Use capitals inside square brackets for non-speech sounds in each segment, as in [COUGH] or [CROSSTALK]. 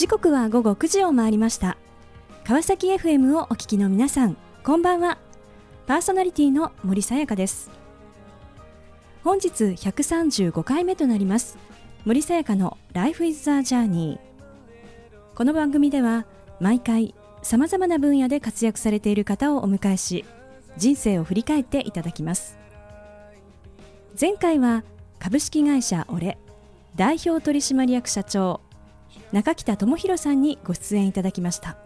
時刻は午後9時を回りました。川崎 FM をお聞きの皆さんこんばんは。パーソナリティの森さやかです。本日135回目となります。森さやかの Life is a Journey この番組では毎回さまざまな分野で活躍されている方をお迎えし人生を振り返っていただきます。前回は株式会社オレ代表取締役社長中北智弘さんにご出演いただきました。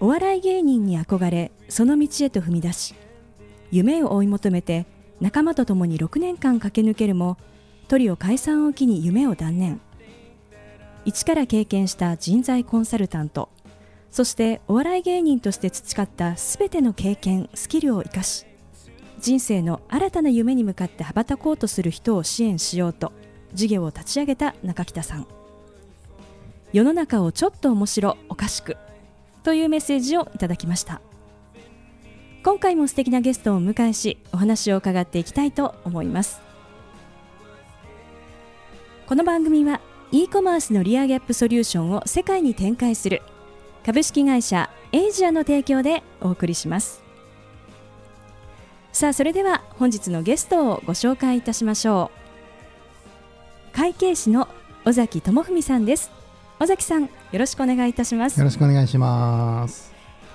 お笑い芸人に憧れその道へと踏み出し夢を追い求めて仲間と共に6年間駆け抜けるもトリオ解散を機に夢を断念。一から経験した人材コンサルタントそしてお笑い芸人として培ったすべての経験スキルを生かし人生の新たな夢に向かって羽ばたこうとする人を支援しようと事業を立ち上げた中北さん。世の中をちょっと面白おかしくというメッセージをいただきました。今回も素敵なゲストをお迎えしお話を伺っていきたいと思います。この番組は e コマースのリアギャップソリューションを世界に展開する株式会社エイジアの提供でお送りします。さあそれでは本日のゲストをご紹介いたしましょう。会計士の尾崎智文さんです。尾崎さんよろしくお願いいたします。よろしくお願いします。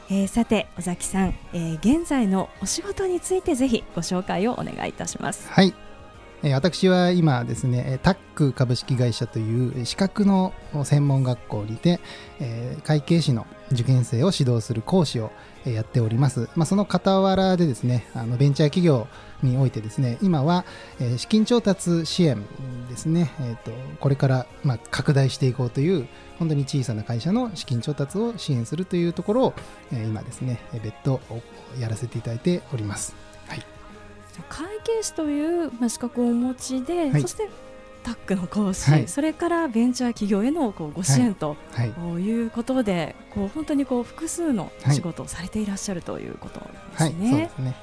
えー、さて尾崎さん、えー、現在のお仕事についてぜひご紹介をお願いいたします。はい私は今ですねタック株式会社という資格の専門学校にて会計士の受験生を指導する講師をやっております、まあ、その傍らでですねあのベンチャー企業においてですね今は資金調達支援ですね、えーと、これからま拡大していこうという本当に小さな会社の資金調達を支援するというところを今ですね別途やらせていただいております。はい会計士という、まあ、資格をお持ちで、はい、そしてタックの講師、はい、それからベンチャー企業へのこうご支援と、はい、い。うことでこう本当にこう複数の仕事をされていらっしゃるということですね。すね。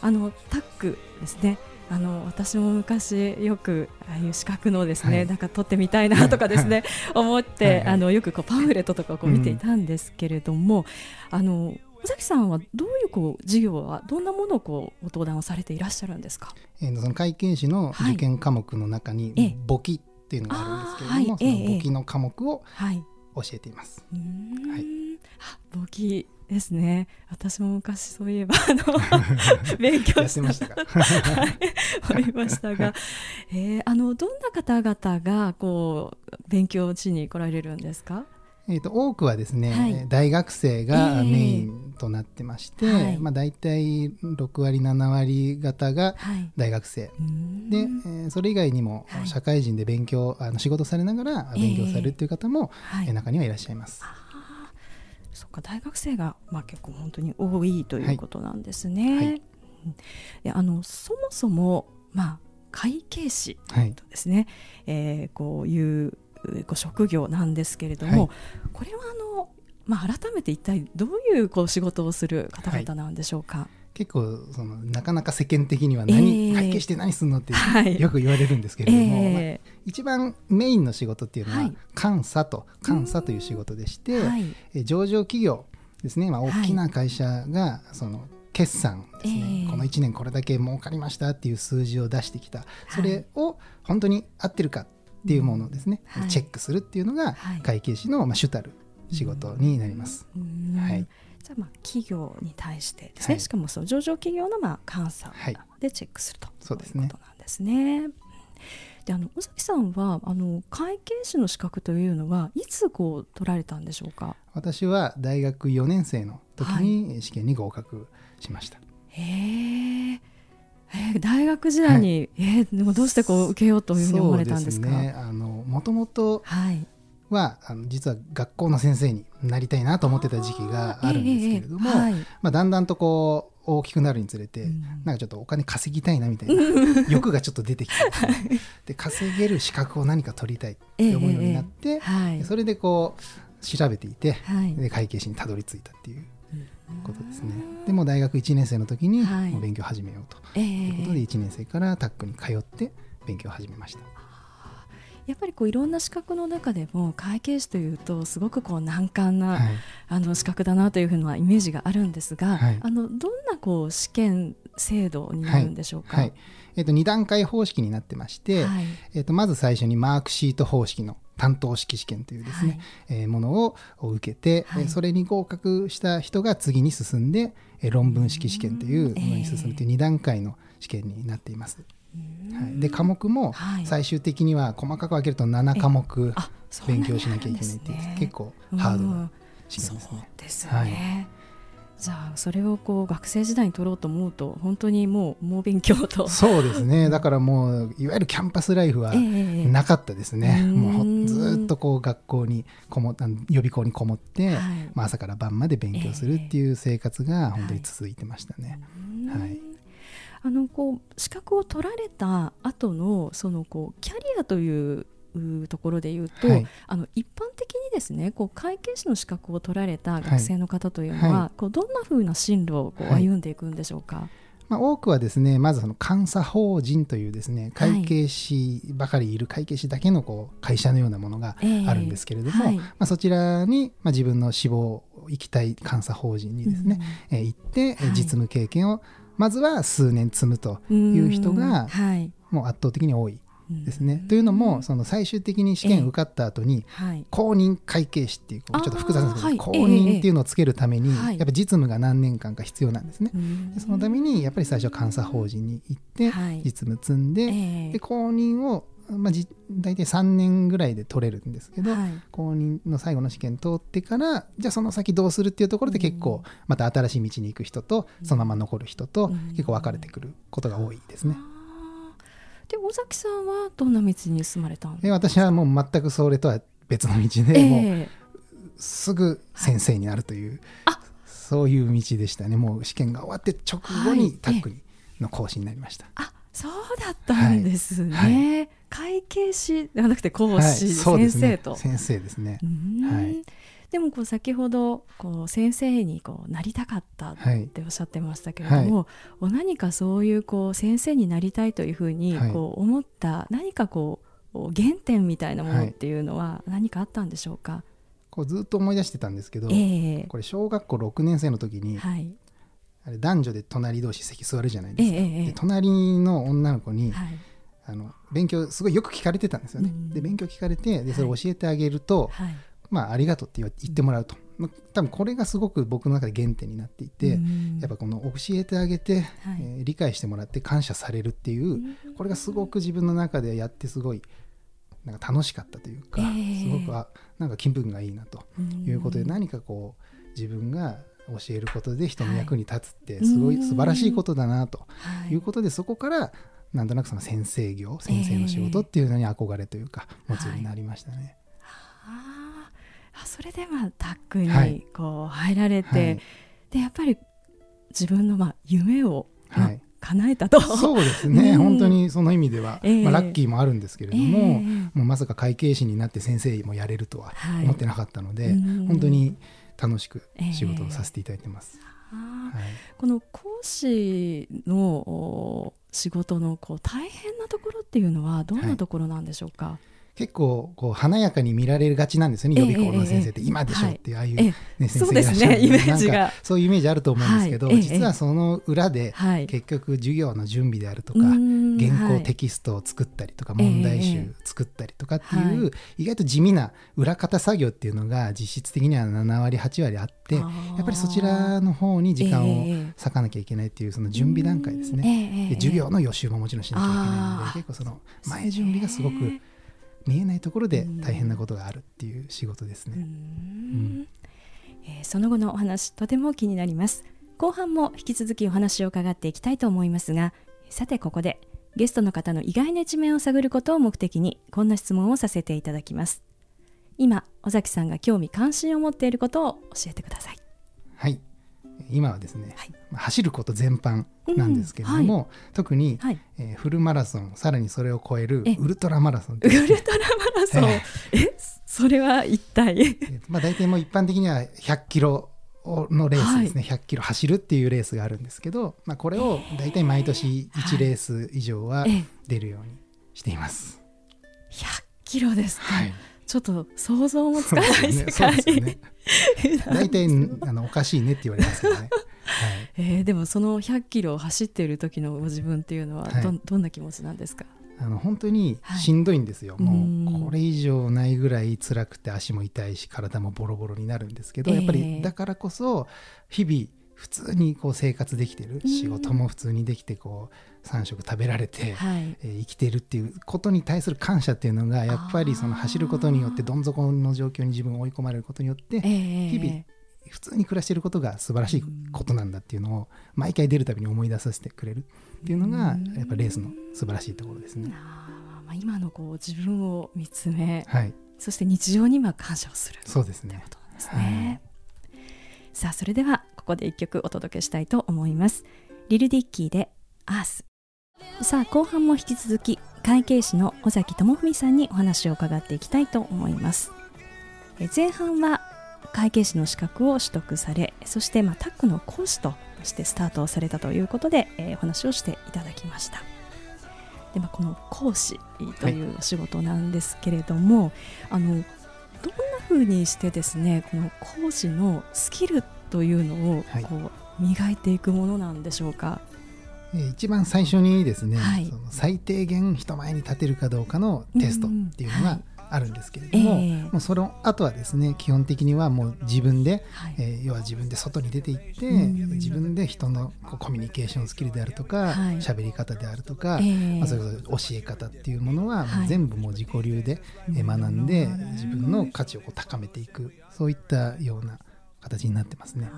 あのタックですね。あの私も昔よくああいう資格のですね、はい、なんか取ってみたいなとかですね、思って、あのよくこうパンフレットとかこう見ていたんですけれども、うん、あの尾崎さんはどういうこう授業はどんなものをこうご登壇をされていらっしゃるんですか？えー、その会計士の受験科目の中に、簿記っていうのがあるんですけれども、はい、その簿記の科目を教えています。はい、簿記ですね。私も昔そういえばあの [LAUGHS] 勉強してましたが、[LAUGHS] はい、思いましたが、えー、あのどんな方々がこう勉強しに来られるんですか？えーと、多くはですね、はい、大学生がメインとなってまして、えー、まあ、大体6割7割方が大学生、はい、で、えー、それ以外にも社会人で勉強、あの仕事されながら勉強されるという方も、えー、中にはいらっしゃいます。そっか大学生が、まあ、結構本当に多いということなんですね。はい。であのそもそも、まあ、会計士とですね、はい、えー、こういうご職業なんですけれども、はい、これはあの、まあ、改めて一体どういうこう仕事をする方々なんでしょうか？はい、結構そのなかなか世間的には何、えー、会計して何すんのって、よく言われるんですけれども、えー、まあ、一番メインの仕事っていうのは監査と監査という仕事でして、はい、え上場企業ですね、まあ、大きな会社がその決算ですね、えー、この1年これだけ儲かりましたっていう数字を出してきた。それを本当に合ってるかっていうものをですね、はい、チェックするっていうのが会計士の、まあ、主たる仕事になります。はい、じゃあまあ企業に対してですね、はい、しかもその上場企業のまあ監査でチェックすると、そうですね、いうことなんですね。であの尾崎さんはあの会計士の資格というのはいつこう取られたんでしょうか？私は大学4年生の時に試験に合格しました。へええー、大学時代に、はい、えー、でもどうしてこう受けようというふうに思われたんですか？ね、あのもともとは、あの実は学校の先生になりたいなと思ってた時期があるんですけれども、えーはい、まあだんだんとこう大きくなるにつれて、うん、なんかちょっとお金稼ぎたいなみたいな [LAUGHS] 欲がちょっと出てきて、で稼げる資格を何か取りたいって思うようになって、えーはい、それでこう調べていて、はい、で会計士にたどり着いたっていう。ことですね。でも大学1年生の時にもう勉強始めようと。いうことで1年生からタックに通って勉強を始めました。やっぱりこういろんな資格の中でも会計士というとすごくこう難関な、はい。あの資格だなというふうなイメージがあるんですが、はい。あのどんなこう試験制度になるんでしょうか？はい。えっと2段階方式になってまして、はい。えっとまず最初にマークシート方式の担当式試験というですね、えーものを受けて、はい。えーそれに合格した人が次に進んで、えー論文式試験というものに進むという2段階の試験になっています。はい、で科目もはい。最終的には細かく分けると7科目勉強しなきゃいけないっていう結構ハードな試験ですそうね。ですよね。じゃあそれをこう学生時代に取ろうと思うと本当にもう猛勉強と。そうですね。[LAUGHS] だからもういわゆるキャンパスライフはええなかったですね、うん。もうほずーっとこう学校にこも予備校にこもって、はい。まあ、朝から晩まで勉強するっていう生活が本当に続いてましたね。うんはい。あのこう資格を取られた後のそのこうキャリアといううところで言うと、はい。あの一般的にですねこう会計士の資格を取られた学生の方というのは、はこうどんなふうな進路をこうはい。歩んでいくんでしょうか？まあ、多くはですねまずその監査法人というですね会計士ばかりいる会計士だけのこう会社のようなものがええ。あるんですけれども、はい。まあ、そちらに、まあ、自分の志望行きたい監査法人にですね、えー行って、実務経験をまずは数年積むとうんいう人がはい。もう圧倒的に多いですね。うんというのもその最終的に試験受かった後に、はい。公認会計士っていうちょっと複雑なんですけど、公認っていうのをつけるために、はい。やっぱ実務が何年間か必要なんですね。そのためにやっぱり最初は監査法人に行ってはい。実務積んで,、ええ。で公認を、まあ、じ大体3年ぐらいで取れるんですけど、はい。公認の最後の試験通ってからじゃあその先どうするっていうところで結構また新しい道に行く人とそのまま残る人とうん。結構分かれてくることが多いですね。あーで尾崎さんはどんな道に進まれたん？ですで私はもう全くそれとは別の道かで、もうえすぐ先生になるという、あ。そういう道でしたね。もう試験が終わって直後はい。にタックにの講師になりました。あそうだったんですね、はい。会計士ではなくて講はい。師、先生と。先生ですね。はいでもこう先ほどこう先生にこうなりたかったっはいておっしゃってましたけれども、お何かそういうこう先生になりたいというふうにはい。こう思った何かこう原点みたいなものっていうのは何かあったんでしょうか、こうずっと思い出してたんですけど、ええ。これ小学校6年生の時に、はい。あれ男女で隣同士席座るじゃないえですか。えええ。で隣の女の子に、はい。あの勉強すごいよく聞かれてたんですよね。うん。で勉強聞かれてでそれはい。教えてあげると、はいまあありがとうって言ってもらうと、まあ多分これがすごく僕の中で原点になっていて、うん。やっぱこの教えてあげて、はい。えー理解してもらって感謝されるっていう、うん。これがすごく自分の中でやってすごいなんか楽しかったというか、ええ。すごくあなんか気分がいいなとうん。いうことで、何かこう自分が教えることで人の役に立つってはいすごいうん素晴らしいことだなとはい。いうことで、そこからなんとなくその先生業先生の仕事っていうのに憧れというか持つようになりましたね。あーあそれでまあタックはい。にこう入られて、はい。でやっぱり自分のまあ夢を、まあはい叶えたと。そうですね、うん。本当にその意味では、ええ。まあ、ラッキーもあるんですけれども、ええ。もうまさか会計士になって先生もやれるとははい。思ってなかったので、うん。本当に楽しく仕事をさせていただいてます。あー。はい。この講師のお仕事のこう大変なところっていうのはどんなところなんでしょうか？結構こう華やかに見られがちなんですよね、ええ予備校の先生って。ええ今でしょっていうああいう、えねえ先生いらっしゃるんねイメージが。なんかそういうイメージあると思うんですけど、実はその裏ではい。結局授業の準備であるとか、うん原稿はいテキストを作ったりとか、ええ問題集作ったりとかっていう、は意外と地味な裏方作業っていうのが実質的には7割8割あってやっぱりそちらの方に時間をええ割かなきゃいけないっていうその準備段階ですね。ねで授業の予習ももちろんしなきゃいけないので結構その前準備がすごく見えないところで大変なことがあるっていう仕事ですうね。ん。えーその後のお話とても気になります。後半も引き続きお話を伺っていきたいと思いますがさてここでゲストの方の意外な一面を探ることを目的にこんな質問をさせていただきます。今尾崎さんが興味関心を持っていることを教えてください。はい今はですね、はい。まあ走ること全般なんですけれども、特に、はい。えーフルマラソンさらにそれを超えるえウルトラマラソン。ウルトラマラソン？ええ。それは一体？え [LAUGHS] ーまあ、大体もう一般的には100キロのレースですね、100キロ走るっていうレースがあるんですけど、まあ、これを大体毎年1レース以上はええ。出るようにしています。100キロですか、はいちょっと想像もつかない世界。ですよね。[LAUGHS] 大体あのおかしいねって言われますけどね、[LAUGHS] はい、えーでもその100キロを走っている時のご自分っていうのはど,、はい。どんな気持ちなんですか？あの本当にしんどいんですよ、はいうん。もうこれ以上ないぐらい辛くて足も痛いし体もボロボロになるんですけど、ええやっぱりだからこそ日々普通にこう生活できてるうん仕事も普通にできてこう3食食べられて、はい。えー生きてるっていうことに対する感謝っていうのがやっぱりその走ることによってどん底の状況に自分を追い込まれることによってえー日々普通に暮らしていることが素晴らしいことなんだっていうのを毎回出るたびに思い出させてくれるっていうのがやっぱレースの素晴らしいところですね。まあ、今のこう自分を見つめはい、そして日常には感謝をするそうですね。ことなんですね、さあそれではここで一曲お届けしたいと思います。リル・ディッキーで「アース」さあ後半も引き続き会計士の尾崎智文さんにお話を伺っていきたいと思います。前半は会計士の資格を取得されそしてまあタックの講師としてスタートをされたということで、えーお話をしていただきました。で、まあ、この講師というお仕事なんですけれども、あのどんな風にしてですねこの講師のスキルというのをはい。こう磨いていくものなんでしょうか、えー一番最初にですね、はい。その最低限人前に立てるかどうかのテストっていうのがうんはい。あるんですけれども、ええ。もうその後はですね基本的にはもう自分で、はい。えー要は自分で外に出ていって、うん自分で人のコミュニケーションスキルであるとかはい。喋、り方であるとか、ええ。まあ、それこそ教え方っていうものはもはい。う全部もう自己流でえー学んで自分の価値をこう高めていくそういったような形になってますね。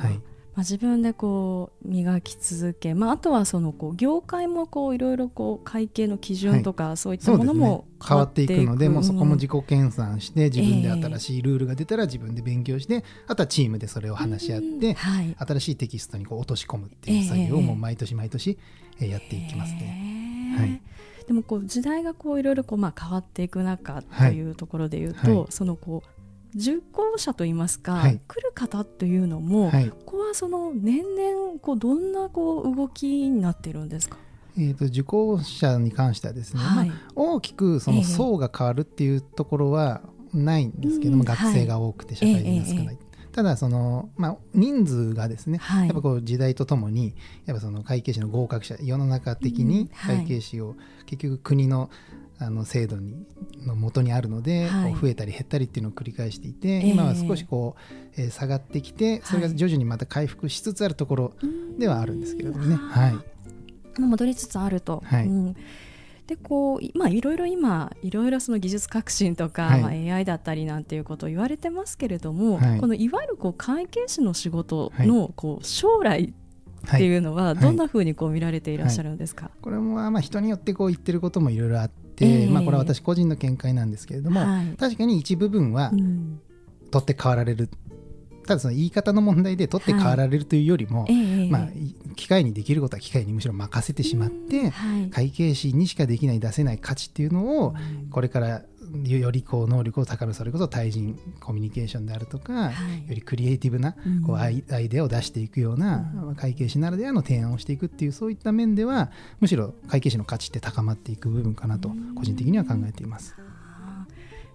はい。まあ、自分でこう磨き続け、まあ、あとはそのこう業界もこういろいろこう会計の基準とかそういったものも変わっていく。のでもうそこも自己己研鑽して自分で新しいルールが出たら自分で勉強してあとはチームでそれを話し合ってはい、新しいテキストにこう落とし込むっていう作業をええ。もう毎年毎年えーやっていきますね。へーはい。でもこう時代がこういろいろこうまあ変わっていく中とはい。いうところで言うと、はい。そのこう受講者といいますか、はい。来る方というのも、はい。ここはその年々こうどんなこう動きになっているんですか、えー、と受講者に関してはですね、はい。まあ、大きくそええ。の層が変わるっていうところはないんですけども、うん。学生が多くて社会人が少ない、えただその、まあ、人数がですね、はい。やっぱこう時代とともにやっぱその会計士の合格者世の中的うん。にはい。会計士を結局国のあの制度にの元にあるので、はい。増えたり減ったりっていうのを繰り返していて、ええ。今は少しこう、えー下がってきてそれが徐々にまた回復しつつあるところではあるんですけれどもね。はい。戻りつつあると。はい。うん。でこういまあいろいろ今いろいろその技術革新とか、はい。まあ、AI だったりなんていうことを言われてますけれども、はい。このいわゆるこう会計士の仕事のこう将来はっていうのはどんなふうにこう見られていらっしゃるんですか？これもまあ人によってこう言ってることもいろいろあって、ええ。まあ、これは私個人の見解なんですけれども、はい。確かに一部分はうん。取って代わられる、ただその言い方の問題で取って代わられるというよりも、ええ。まあ、い機械にできることは機械にむしろ任せてしまって、はい。会計士にしかできない出せない価値っていうのをうん。これからよよりこう能力を高めるそれこそ対人コミュニケーションであるとか、はい。よりクリエイティブなうん。こうアイアイデアを出していくような、会計士ならではの提案をしていくっていうそういった面ではむしろ会計士の価値って高まっていく部分かなとうん。個人的には考えています。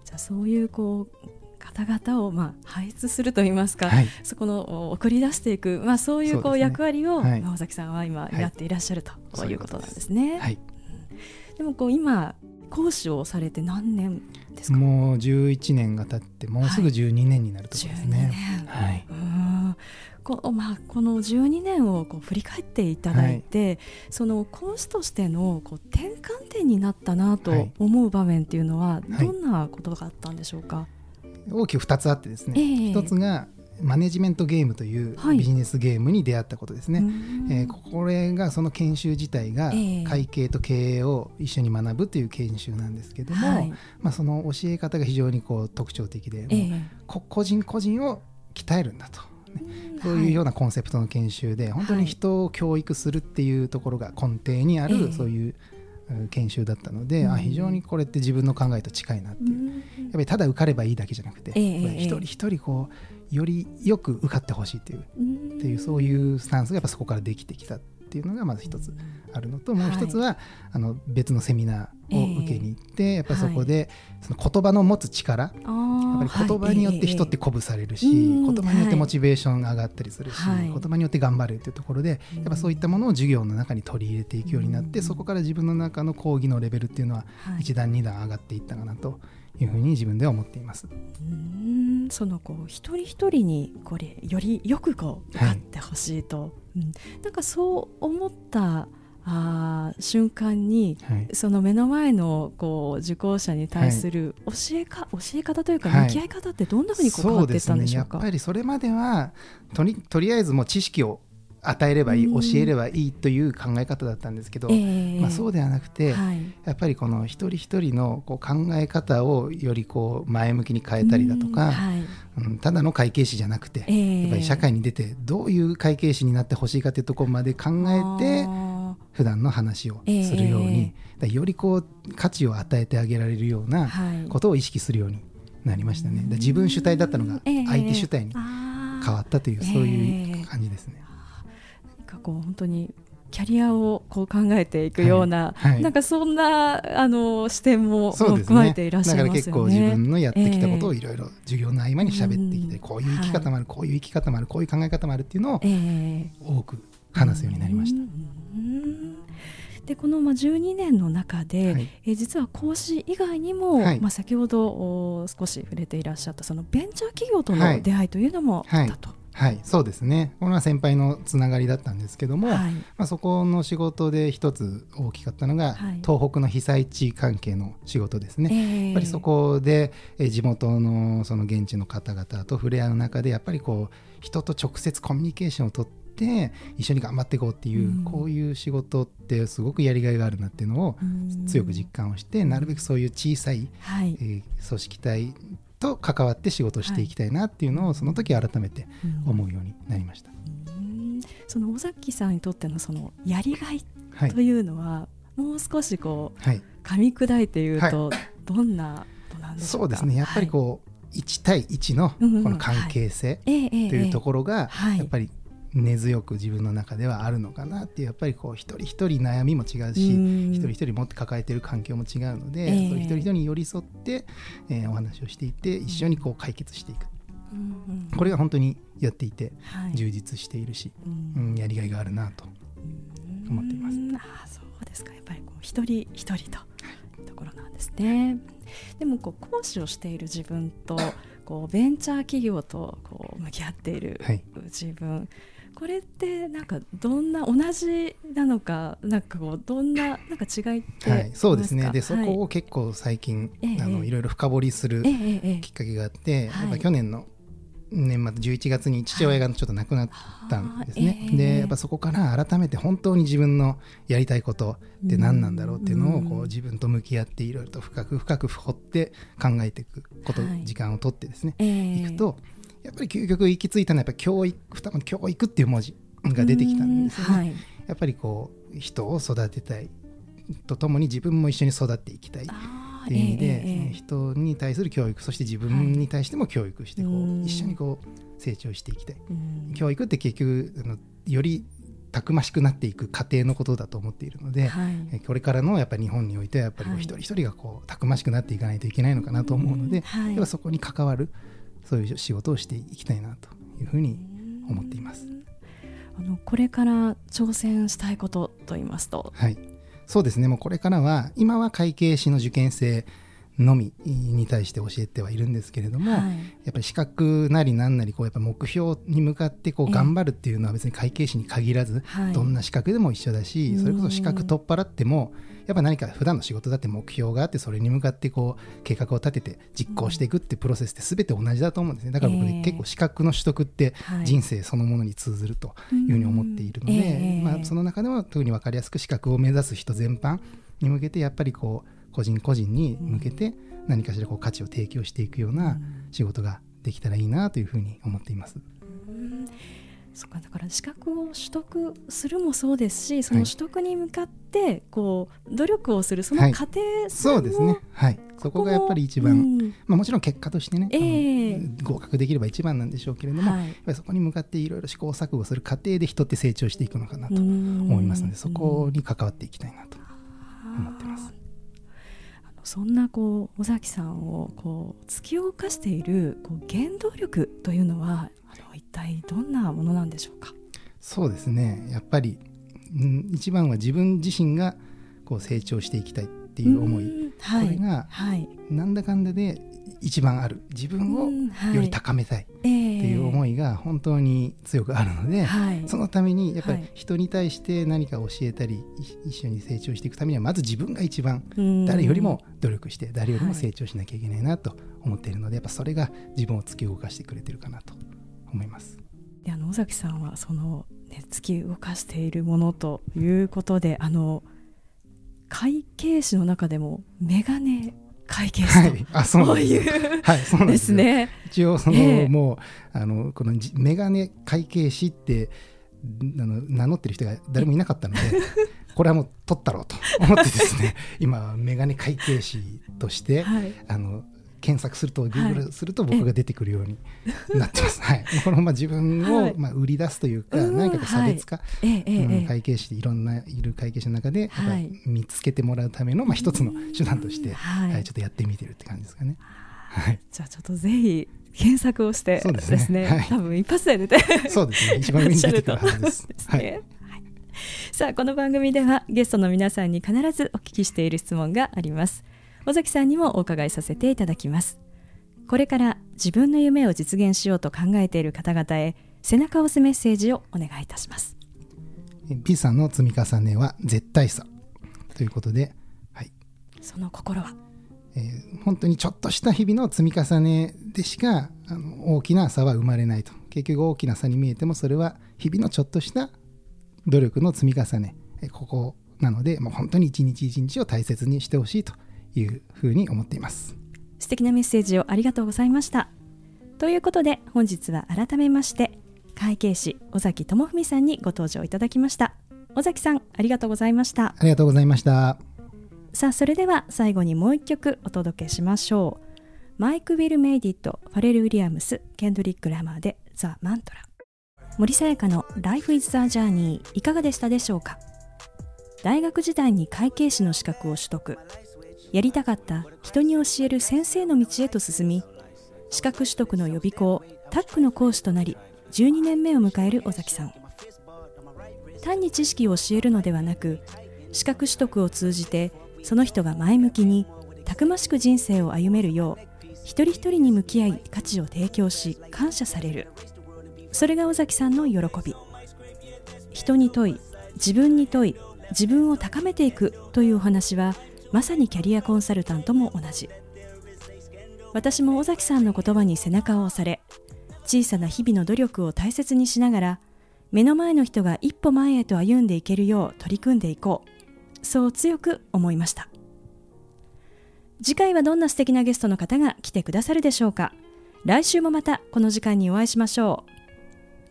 じゃあそういうこう方々をまあ配置するといいますか、はい、そこのお送り出していく、まあ、そういうこう役割を、はい。まあ尾崎さんは今はい。やっていらっしゃると、そういううこととこいうこなんですね。はい、でもこう今講師をされて何年ですか？もう11年が経ってもうすぐ12年になるところです12ね。年。はい、こうまあ、この12年をこう振り返っていただいて、その講師としてのこう転換点になったなとはい。思う場面っていうのは、はい。どんなことがあったんでしょうか？大きく2つあってですね、ええ。一つがマネジメントゲームというはい。ビジネスゲームに出会ったことですね。うん。えーこれがその研修自体がええ。会計と経営を一緒に学ぶという研修なんですけども、はい。まあ、その教え方が非常にこう特徴的で、えもうえこ個人個人を鍛えるんだと、うん。そういうようなコンセプトの研修で、本当に人を教育するっていうところが根底にある、ええ。そういううん研修だったので、うん。あ非常にこれって自分の考えと近いなっていう。うん。やっぱりただ受かればいいだけじゃなくて、ええこれ一人一人こうよりよく受かってほしいっていううん。っていうそういうスタンスがやっぱそこからできてきた。っっていうのがまず一つあるのともう一つは、あの別のセミナーを受けに行って、やっぱりそこでその言葉の持つ力やっぱり言葉によって人って鼓舞されるし、うん。言葉によってモチベーションが上がったりするし、はい。言葉によって頑張るっていうところでやっぱそういったものを授業の中に取り入れていくようになって、うん。そこから自分の中の講義のレベルっていうのははい。一段二段上がっていったかなというふうに自分では思っています。うん。そのこう一人一人にこれよりよくこう受かってほしいと、うん、なんかそう思ったあー瞬間にはい。その目の前のこう受講者に対する教えか、教え方というかはい。向き合い方ってどんなふうにこう変わっていったんでしょうか？やっぱりそれまではとりとりあえずもう知識を与えればいい、うん。教えればいいという考え方だったんですけど、ええ。まあ、そうではなくて、はい。やっぱりこの一人一人のこう考え方をよりこう前向きに変えたりだとか、うん。はい。うんただの会計士じゃなくて、ええ。やっぱり社会に出てどういう会計士になってほしいかというところまで考えてあ普段の話をするように、えだからよりこう価値を与えてあげられるようーなはい。ことを意識するようになりましたね。自分主体だったのがええ。相手主体に変わったという、ええそういう感じですね。かこう本当にキャリアをこう考えていくような、はいはい。なんかそんなあの視点も。含まれていらっしゃいますよね。結構自分のやってきたことをえいろいろ授業の合間に喋ってきて、うん。こういう生き方もある、こういう生き方もある、こういう考え方もあるっていうのをええ。多く話すようになりました。うんでこのまあ12年の中で、はい。えー実は講師以外にも、はい。まあ、先ほどお少し触れていらっしゃったそのベンチャー企業とはい。の出会いというのもあったと。はい、そうですね。これは先輩のつながりだったんですけども、はい。まあ、そこの仕事で一つ大きかったのが、はい。東北の被災地関係の仕事ですね。ええ。やっぱりそこでえー地元のその現地の方々と触れ合う中でやっぱりこう人と直接コミュニケーションをとって一緒に頑張っていこうっていう、うん。こういう仕事ってすごくやりがいがあるなっていうのをうん強く実感をして、なるべくそういう小さい、はい。えー組織体と関わって仕事をしていきたいなっていうのをその時改めて思うようになりました。うん。その尾崎さんにとってのそのやりがいはい。というのは、もう少しこうはい、噛み砕いて言うと、どんなそうですね。やっぱりこう、1対1のこの関係性というところがはい。やっぱり根強く自分の中ではあるのかなっていうやっぱりこう一人一人悩みも違うしうん。一人一人持って抱えている環境も違うので、ええ。その一人一人に寄り添って、えーお話をしていって一緒にこう解決していく。うんうんこれが本当にやっていてはい。充実しているし、うん。うん、やりがいがあるなと思っています。うんああそうですか。やっぱりこう一人一人とところなんですね。でもこう講師をしている自分とこうベンチャー企業とこう向き合っているはい。自分、これってなんかどんな同じなのかなんかこうどんななんか違いってはい、そうですね。でそこを結構最近、ええあのいろいろ深掘りするきっかけがあって、はい。やっぱ去年の年末11月に父親がちょっと亡くなったんですね、はい。ええでやっぱそこから改めて本当に自分のやりたいことって何なんだろうっていうのをこう自分と向き合っていろいろと深く深く掘って考えていくこと、はい。時間を取ってですね、ええ。いくとやっぱり究極行き着いたのはやっぱり教育教育っていう文字が出てきたんですよね。うんはい。やっぱりこう人を育てたいとともに自分も一緒に育っていきたいっていう意味で、ええええ。人に対する教育そして自分に対しても教育してこう、うん一緒にこう成長していきたい、うん。教育って結局あのよりたくましくなっていく過程のことだと思っているので、はい。えこれからのやっぱり日本においてはやっぱり一人一人がこうたくましくなっていかないといけないのかなと思うので、うんはい。そこに関わるそういう仕事をしていきたいなというふうに思っています。あのこれから挑戦したいことと言いますと、はい、そうですね。もうこれからは今は会計士の受験生のみに対して教えてはいるんですけれども、はい。やっぱり資格なりなんなりこうやっぱ目標に向かってこうええ。頑張るっていうのは別に会計士に限らず、はい。どんな資格でも一緒だし、それこそ資格取っ払ってもやっぱ何か普段の仕事だって目標があってそれに向かってこう計画を立てて実行していくってプロセスって全て同じだと思うんですね。だから僕ね、ええ。結構資格の取得ってはい。人生そのものに通ずるというふうに思っているので、まあ、その中でも特に分かりやすく資格を目指す人全般に向けてやっぱりこう個人個人に向けて何かしらこう価値を提供していくような仕事ができたらいいなというふうに思っています。そっかだから資格を取得するもそうですしその取得に向かってこう努力をするその過程そうですね。はい。そこがやっぱり一番、うん、まあ、もちろん結果としてね、えー、合格できれば一番なんでしょうけれども、はい、やっぱりそこに向かっていろいろ試行錯誤する過程で人って成長していくのかなと思いますのでそこに関わっていきたいなと思ってます。そんなこう尾崎さんをこう突き動かしているこう原動力というのはあの一体どんなものなんでしょうか？そうですね。やっぱり、うん、一番は自分自身がこう成長していきたいっていう思い、はい、これが、はい、なんだかんだで一番ある。自分をより高めたい。っていう思いが本当に強くあるので、そのためにやっぱり人に対して何か教えたり一緒に成長していくためにはまず自分が一番誰よりも努力して誰よりも成長しなきゃいけないなと思っているのでやっぱそれが自分を突き動かしてくれてるかなと思います。であの尾崎さんはその、ね、突き動かしているものということであの会計士の中でもメガネ会計士と、はい、あそうなんです。はい、そうなんですね。一応その、えー、もうあのこのメガネ会計士ってあの名乗ってる人が誰もいなかったので。[LAUGHS] これはもう取ったろうと思ってですね今メガネ会計士として、はい、あの検索すると、グーグルすると僕が出てくるようになってます。はい。[LAUGHS] このまあ自分をまあ売り出すというか、何かこう差別化、会計士でいろんないる会計士の中で、見つけてもらうためのまあ一つの手段として、はい、ちょっとやってみてるって感じですかね。はい。じゃあちょっとぜひ検索をしてですね。はい、多分一発で出てそうですね。一番上に出てくるはずです。はい。さあこの番組ではゲストの皆さんに必ずお聞きしている質問があります尾崎さんにもお伺いさせていただきます。これから自分の夢を実現しようと考えている方々へ背中を押すメッセージをお願いいたします。B さんの積み重ねは絶対さ。ということで、はい、その心は、えー、本当にちょっとした日々の積み重ねでしかあの大きな差は生まれないと。結局大きな差に見えてもそれは日々のちょっとした努力の積み重ね。ここなのでもう本当に一日一日を大切にしてほしいというふうに思っています。素敵なメッセージをありがとうございました。ということで本日は改めまして会計士尾崎智文さんにご登場いただきました。尾崎さんありがとうございました。ありがとうございました。さあそれでは最後にもう一曲お届けしましょう。マイク・ウィル・メイディットファレル・ウィリアムスケンドリック・ラマーでザ・マントラ。森さやかの Life is the Journey いかがでしたでしょうか？大学時代に会計士の資格を取得やりたかった人に教える先生の道へと進み資格取得の予備校タックの講師となり12年目を迎える尾崎さん。単に知識を教えるのではなく資格取得を通じてその人が前向きにたくましく人生を歩めるよう一人一人に向き合い価値を提供し感謝される。それが尾崎さんの喜び。人に問い自分に問い自分を高めていくというお話はまさにキャリアコンサルタントも同じ。私も尾崎さんの言葉に背中を押され小さな日々の努力を大切にしながら目の前の人が一歩前へと歩んでいけるよう取り組んでいこう。そう強く思いました。次回はどんな素敵なゲストの方が来てくださるでしょうか。来週もまたこの時間にお会いしましょう。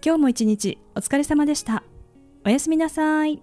今日も一日お疲れ様でした。おやすみなさい。